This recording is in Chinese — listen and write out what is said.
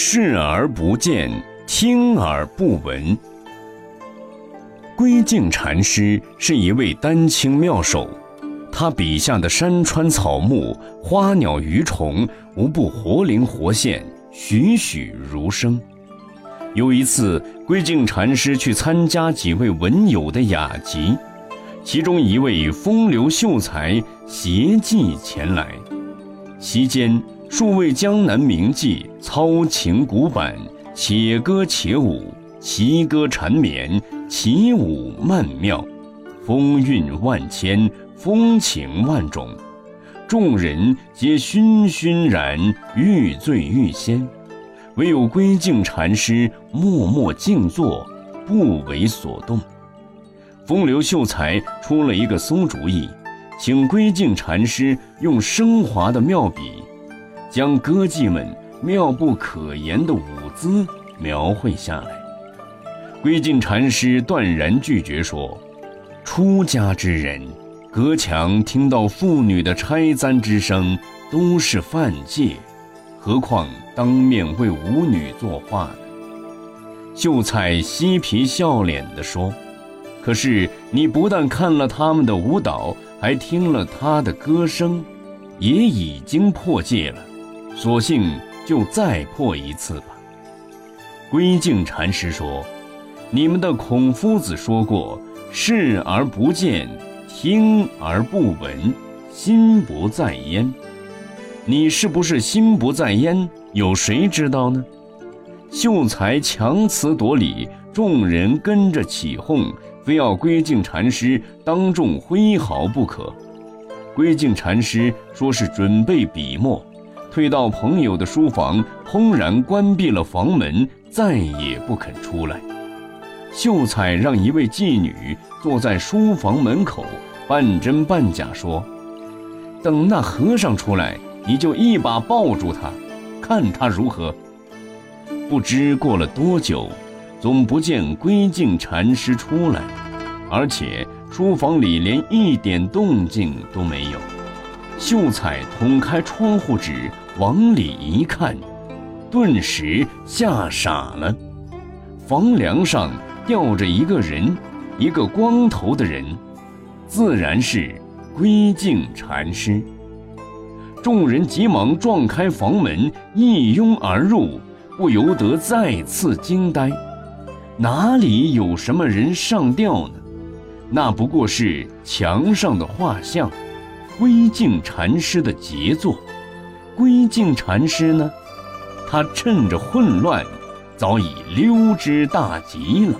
视而不见，听而不闻。归敬禅师是一位丹青妙手，他笔下的山川草木、花鸟鱼虫，无不活灵活现、栩栩如生。有一次，归敬禅师去参加几位文友的雅集，其中一位风流秀才携妓前来，席间。数位江南名妓操琴鼓板，且歌且舞，其歌缠绵，其舞曼妙，风韵万千，风情万种。众人皆醺醺然，欲醉欲仙，唯有归静禅师默默静坐，不为所动。风流秀才出了一个馊主意，请归静禅师用升华的妙笔。将歌妓们妙不可言的舞姿描绘下来。归敬禅师断然拒绝说：“出家之人，隔墙听到妇女的拆簪之声都是犯戒，何况当面为舞女作画呢？”秀才嬉皮笑脸地说：“可是你不但看了他们的舞蹈，还听了他的歌声，也已经破戒了。”索性就再破一次吧。归敬禅师说：“你们的孔夫子说过，视而不见，听而不闻，心不在焉。你是不是心不在焉？有谁知道呢？”秀才强词夺理，众人跟着起哄，非要归敬禅师当众挥毫不可。归敬禅师说是准备笔墨。退到朋友的书房，轰然关闭了房门，再也不肯出来。秀才让一位妓女坐在书房门口，半真半假说：“等那和尚出来，你就一把抱住他，看他如何。”不知过了多久，总不见归敬禅师出来，而且书房里连一点动静都没有。秀才捅开窗户纸，往里一看，顿时吓傻了。房梁上吊着一个人，一个光头的人，自然是归敬禅师。众人急忙撞开房门，一拥而入，不由得再次惊呆：哪里有什么人上吊呢？那不过是墙上的画像。归敬禅师的杰作，归敬禅师呢，他趁着混乱，早已溜之大吉了。